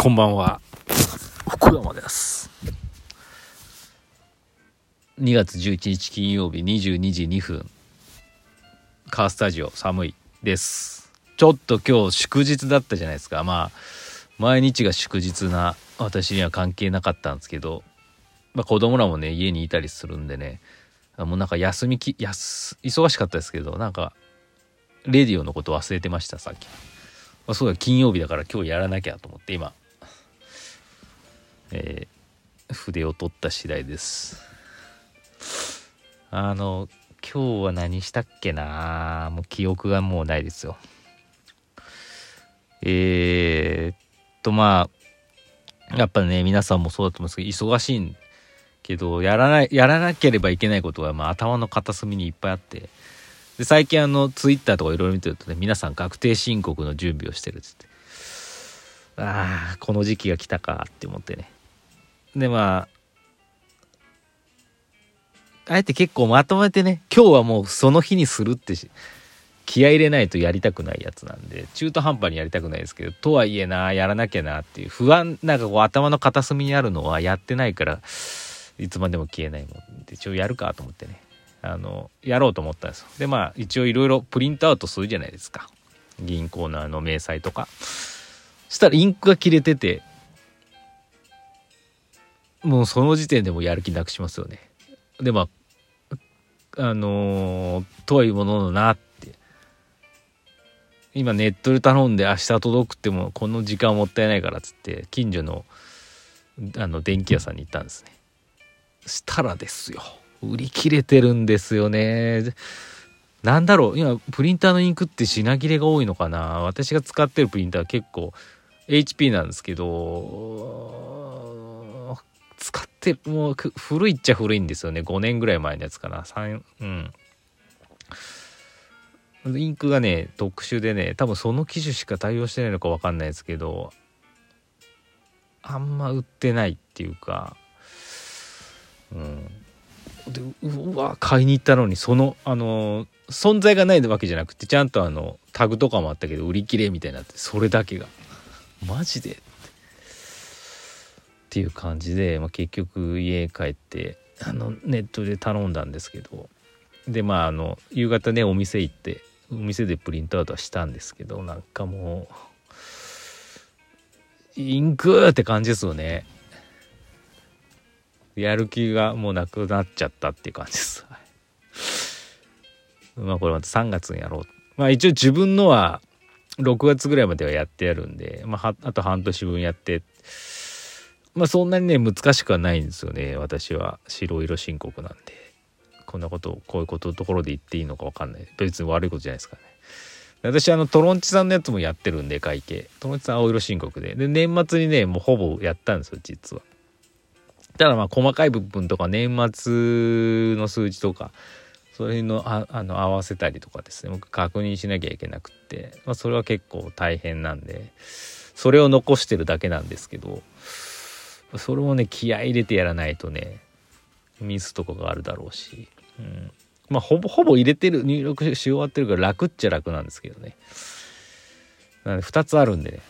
こんばんは。福山です。2月11日金曜日22時2分。カースタジオ寒いです。ちょっと今日祝日だったじゃないですか。まあ、毎日が祝日な私には関係なかったんですけど、まあ子供らもね、家にいたりするんでね、もうなんか休みき、やす、忙しかったですけど、なんか、レディオのこと忘れてました、さっき。あそうだ、金曜日だから今日やらなきゃと思って今、えー筆を取った次第です。あの、今日は何したっけな？もう記憶がもうないですよ。えー、っと、まあ、やっぱね、皆さんもそうだと思うんですけど、忙しいけど、やらない、やらなければいけないことが、まあ、頭の片隅にいっぱいあって、で、最近あの、ツイッターとかいろいろ見てるとね、皆さん確定申告の準備をしてるっつって。ああ、この時期が来たかって思ってね。で、まあ、あえて結構まとめてね、今日はもうその日にするって気合い入れないとやりたくないやつなんで、中途半端にやりたくないですけど、とはいえな、やらなきゃなっていう不安、なんかこう頭の片隅にあるのはやってないから、いつまでも消えないもんで、一応やるかと思ってね。あの、やろうと思ったんですよ。で、まあ、一応いろいろプリントアウトするじゃないですか。銀行のあの、明細とか。したらインクが切れてて、もうその時点でもやる気なくしますよね。で、まあ、あのーとはいうもののなって。今ネットで頼んで明日届くってもこの時間もったいないからっつって近所のあの電気屋さんに行ったんですね。したらですよ。売り切れてるんですよね。なんだろう今プリンターのインクって品切れが多いのかな私が使ってるプリンター結構 HP なんですけど使ってもう古いっちゃ古いんですよね。5年ぐらい前のやつかな。3うん。インクがね特殊でね多分その機種しか対応してないのか分かんないですけどあんま売ってないっていうかうん。でうわ買いに行ったのにそのあの存在がないわけじゃなくてちゃんとあのタグとかもあったけど売り切れみたいになってそれだけが。マジで。っていう感じで、まあ、結局家帰ってあのネットで頼んだんですけどでまああの夕方ねお店行ってお店でプリントアウトはしたんですけどなんかもうインクって感じですよねやる気がもうなくなっちゃったっていう感じです。まあこれまた3月にやろう。まあ一応自分のは6月ぐらいまではやってやるんで、まああと半年分やって、まあそんなにね難しくはないんですよね。私は白色申告なんで。こんなこと、こういうことところで言っていいのかわかんない。別に悪いことじゃないですからね。私あのトロンチさんのやつもやってるんで会計。トロンチさん青色申告で。で年末にねもうほぼやったんですよ実は。ただまあ細かい部分とか年末の数字とかそれのああの合わせたりとかですね僕確認しなきゃいけなくって、まあ、それは結構大変なんでそれを残してるだけなんですけどそれもね気合入れてやらないとねミスとかがあるだろうし、うん、まあほぼほぼ入れてる入力し終わってるから楽っちゃ楽なんですけどね。なので2つあるんでね。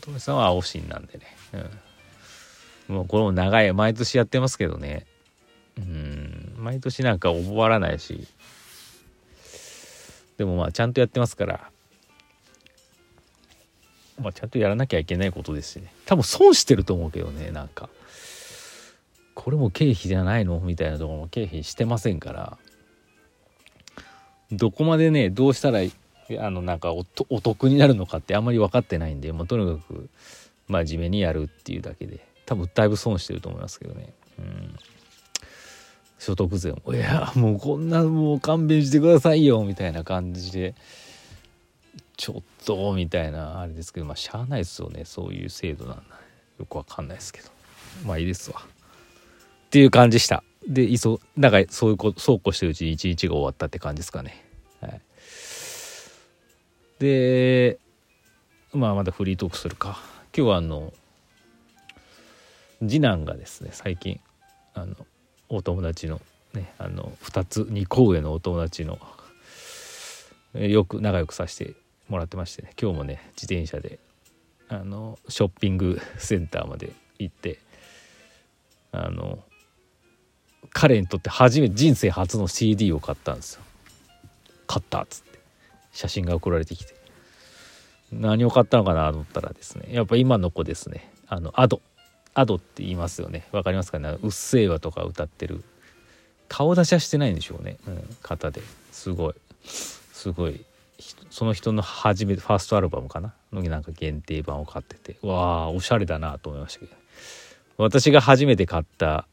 トメさんは青芯なんでね、うん。もうこれも長い毎年やってますけどね。うん。毎年なんか終わらないし。でもまあちゃんとやってますから。まあちゃんとやらなきゃいけないことですしね。多分損してると思うけどねなんか。これも経費じゃないの？みたいなところも経費してませんから。どこまでねどうしたらあのなんかお得になるのかってあんまり分かってないんで、まあ、とにかく真面目にやるっていうだけで。多分だいぶ損してると思いますけどね。うん。所得税も「いやもうこんなもう勘弁してくださいよ」みたいな感じで。ちょっとみたいなあれですけどまあしゃあないですよね。そういう制度なんだよくわかんないですけど。まあいいですわ。っていう感じした。でいそなんかそういうこそうこうしてるうちに一日が終わったって感じですかね。はい。でまあまだフリートークするか。今日はあの次男がですね最近あのお友達のねあの2つ2個上のお友達のよく仲良くさせてもらってましてね今日もね自転車であのショッピングセンターまで行ってあの彼にとって初め人生初の CD を買ったんですよ。買ったっつって写真が送られてきて。何を買ったのかなと思ったらですねやっぱ今の子ですねあのアドアドって言いますよね。わかりますかね？うっせぇわとか歌ってる。顔出しはしてないんでしょうね、うん、方で。すごい。すごいその人の初めてファーストアルバムかな？のなんか限定版を買ってて。わあおしゃれだなと思いましたけど。私が初めて買った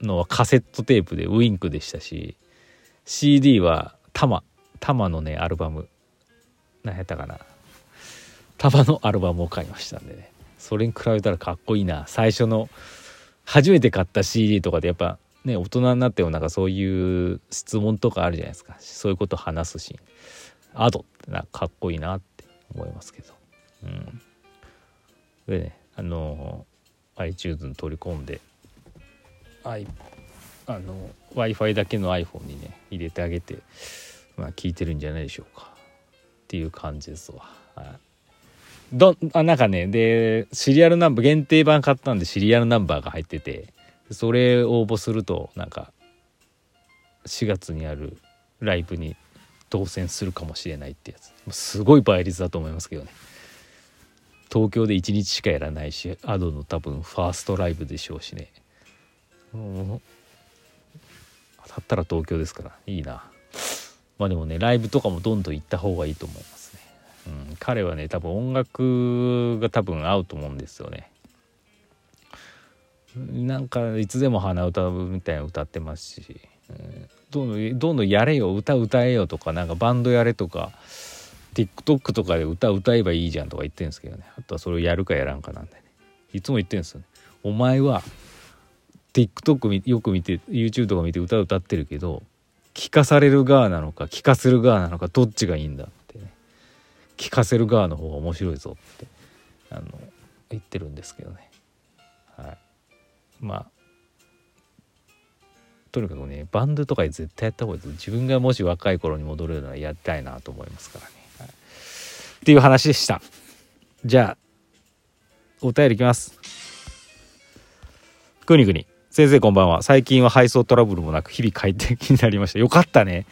のはカセットテープでウインクでしたし CD はタマタマのねアルバム。何やったかな？タマのアルバムを買いましたんでね。それに比べたらかっこいいな。最初の初めて買った CD とかでやっぱね大人になってもなんかそういう質問とかあるじゃないですか。そういうこと話すシーンアドってなかっこいいなって思いますけど。うん。でねあの iTunes に取り込んで i あの w i f i だけの iPhone にね入れてあげてまあ聞いてるんじゃないでしょうか。っていう感じですわ。はい。どあなんかねでシリアルナンバー限定版買ったんでシリアルナンバーが入っててそれ応募するとなんか4月にあるライブに当選するかもしれないってやつ。すごい倍率だと思いますけどね。東京で1日しかやらないしアドの多分ファーストライブでしょうしね。当たったら東京ですから。いいな。まあでもねライブとかもどんどん行った方がいいと思いますね、うん、彼はね多分音楽が多分合うと思うんですよね。なんかいつでも鼻歌みたいな歌ってますし、どんどんどんどんやれよ歌歌えよとかなんかバンドやれとか TikTok とかで歌歌えばいいじゃんとか言ってるんですけどね。あとはそれをやるかやらんかなんでね。いつも言ってるんですよね。お前は TikTok よく見て YouTube とか見て歌歌ってるけど聞かされる側なのか聞かせる側なのかどっちがいいんだってね。聞かせる側の方が面白いぞってあの言ってるんですけどね。はい。まあとにかくねバンドとかで絶対やった方がいいです。自分がもし若い頃に戻れるならやりたいなと思いますからね、はい、っていう話でした。じゃあお便りいきます。くにくに。先生こんばんは。最近は配送トラブルもなく日々快適になりました。よかったね。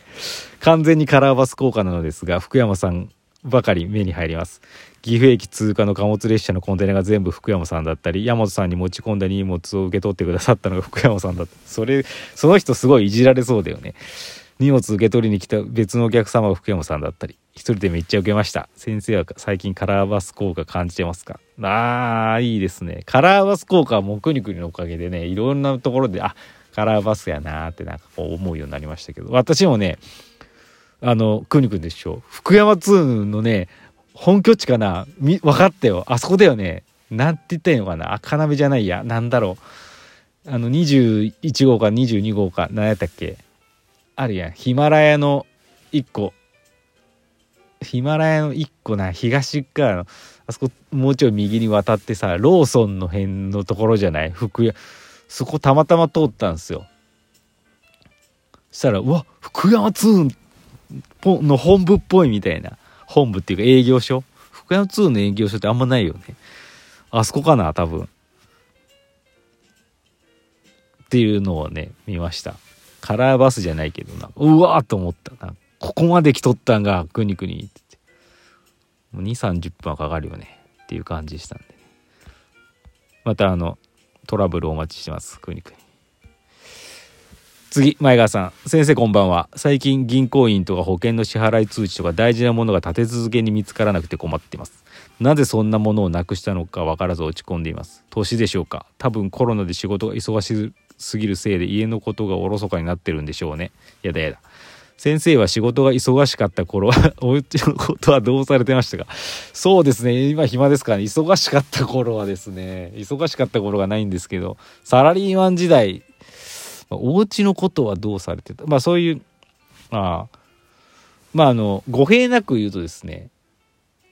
完全にカラーバス効果なのですが福山さんばかり目に入ります。岐阜駅通過の貨物列車のコンテナが全部福山さんだったり山本さんに持ち込んだ荷物を受け取ってくださったのが 福山さんだった。それその人すごいいじられそうだよね。荷物受け取りに来た別のお客様が福山さんだったり一人でめっちゃ受けました。先生は最近カラーバス効果感じてますか？あーいいですね。カラーバス効果はもうくにくにのおかげでねいろんなところであカラーバスやなーってなんかこう思うようになりましたけど。私もねあのくにくにでしょ？福山通のね本拠地かな？分かったよ。あそこだよね。なんて言ったらいいのかな？赤鍋じゃないや。なんだろう。あの21号か22号か何やったっけ？あるやん。ヒマラヤの1個。ヒマラヤの1個な。東側の。あそこもうちょい右に渡ってさローソンの辺のところじゃない？福屋。そこたまたま通ったんですよ。そしたらうわ福山2の本部っぽいみたいな。本部っていうか営業所？福山2の営業所ってあんまないよね。あそこかな多分。っていうのをね見ました。カラーバスじゃないけどな。うわーと思った。なここまで来とったんがくにくにって。もう2 3 0分はかかるよね。っていう感じしたんで、ね、またあのトラブルお待ちしてます。くにくに。次前川さん。先生こんばんは。最近銀行員とか保険の支払い通知とか大事なものが立て続けに見つからなくて困っています。なぜそんなものをなくしたのか分からず落ち込んでいます。年でしょうか。多分コロナで仕事が忙しすぎるせいで家のことがおろそかになってるんでしょうね。やだやだ。先生は仕事が忙しかった頃は お家のことはどうされてましたか？そうですね。今暇ですからね。忙しかった頃はですね。忙しかった頃がないんですけどサラリーマン時代お家のことはどうされてた？まあそういうまあまああの語弊なく言うとですね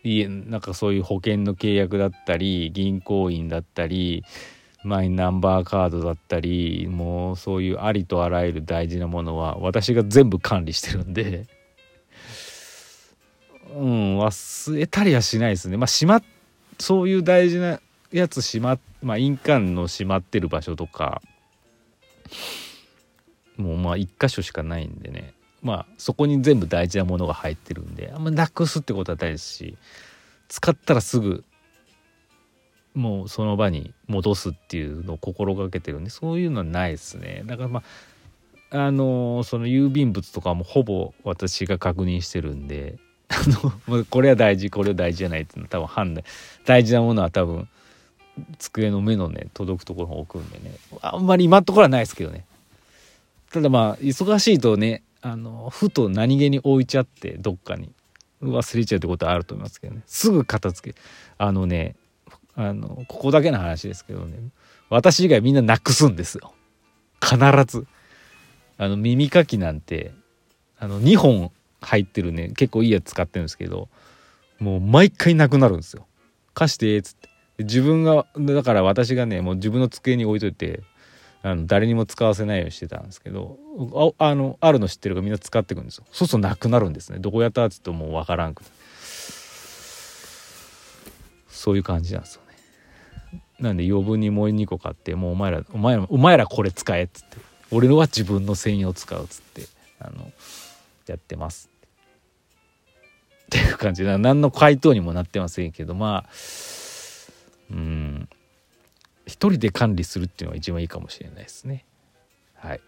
いなんかそういう保険の契約だったり銀行員だったりマイナンバーカードだったりもうそういうありとあらゆる大事なものは私が全部管理してるんで うん忘れたりはしないですね。まあしまそういう大事なやつしままあ印鑑のしまってる場所とかもうまあ一箇所しかないんでね。まあそこに全部大事なものが入ってるんであんまなくすってことはないですし使ったらすぐもうその場に戻すっていうのを心がけてるんでそういうのはないですね。だからまああのその郵便物とかもほぼ私が確認してるんであの これは大事これは大事じゃないっていうのは多分判断大事なものは多分机の目のね届くところに置くんでね。あんまり今のところはないですけどね。ただまあ忙しいとねあのふと何気に置いちゃってどっかに。忘れちゃうってことはあると思いますけどね。すぐ片付け。あのねあのここだけの話ですけどね。私以外みんななくすんですよ。必ず。あの耳かきなんてあの2本入ってるね結構いいやつ使ってるんですけどもう毎回なくなるんですよ。貸してっつって。自分がだから私がねもう自分の机に置いといてあの誰にも使わせないようにしてたんですけどああのあるの知ってるからみんな使ってくんですよ。そうするとなくなるんですね。どこやったっつってもう分からんくそういう感じなんですよね。なんで余分にもう2個買ってもうお前らお前らお前らこれ使えっつって。俺のは自分の専用使うっつってあのやってます。っていう感じ。で何の回答にもなってませんけどまあうん。一人で管理するっていうのが一番いいかもしれないですね。はい。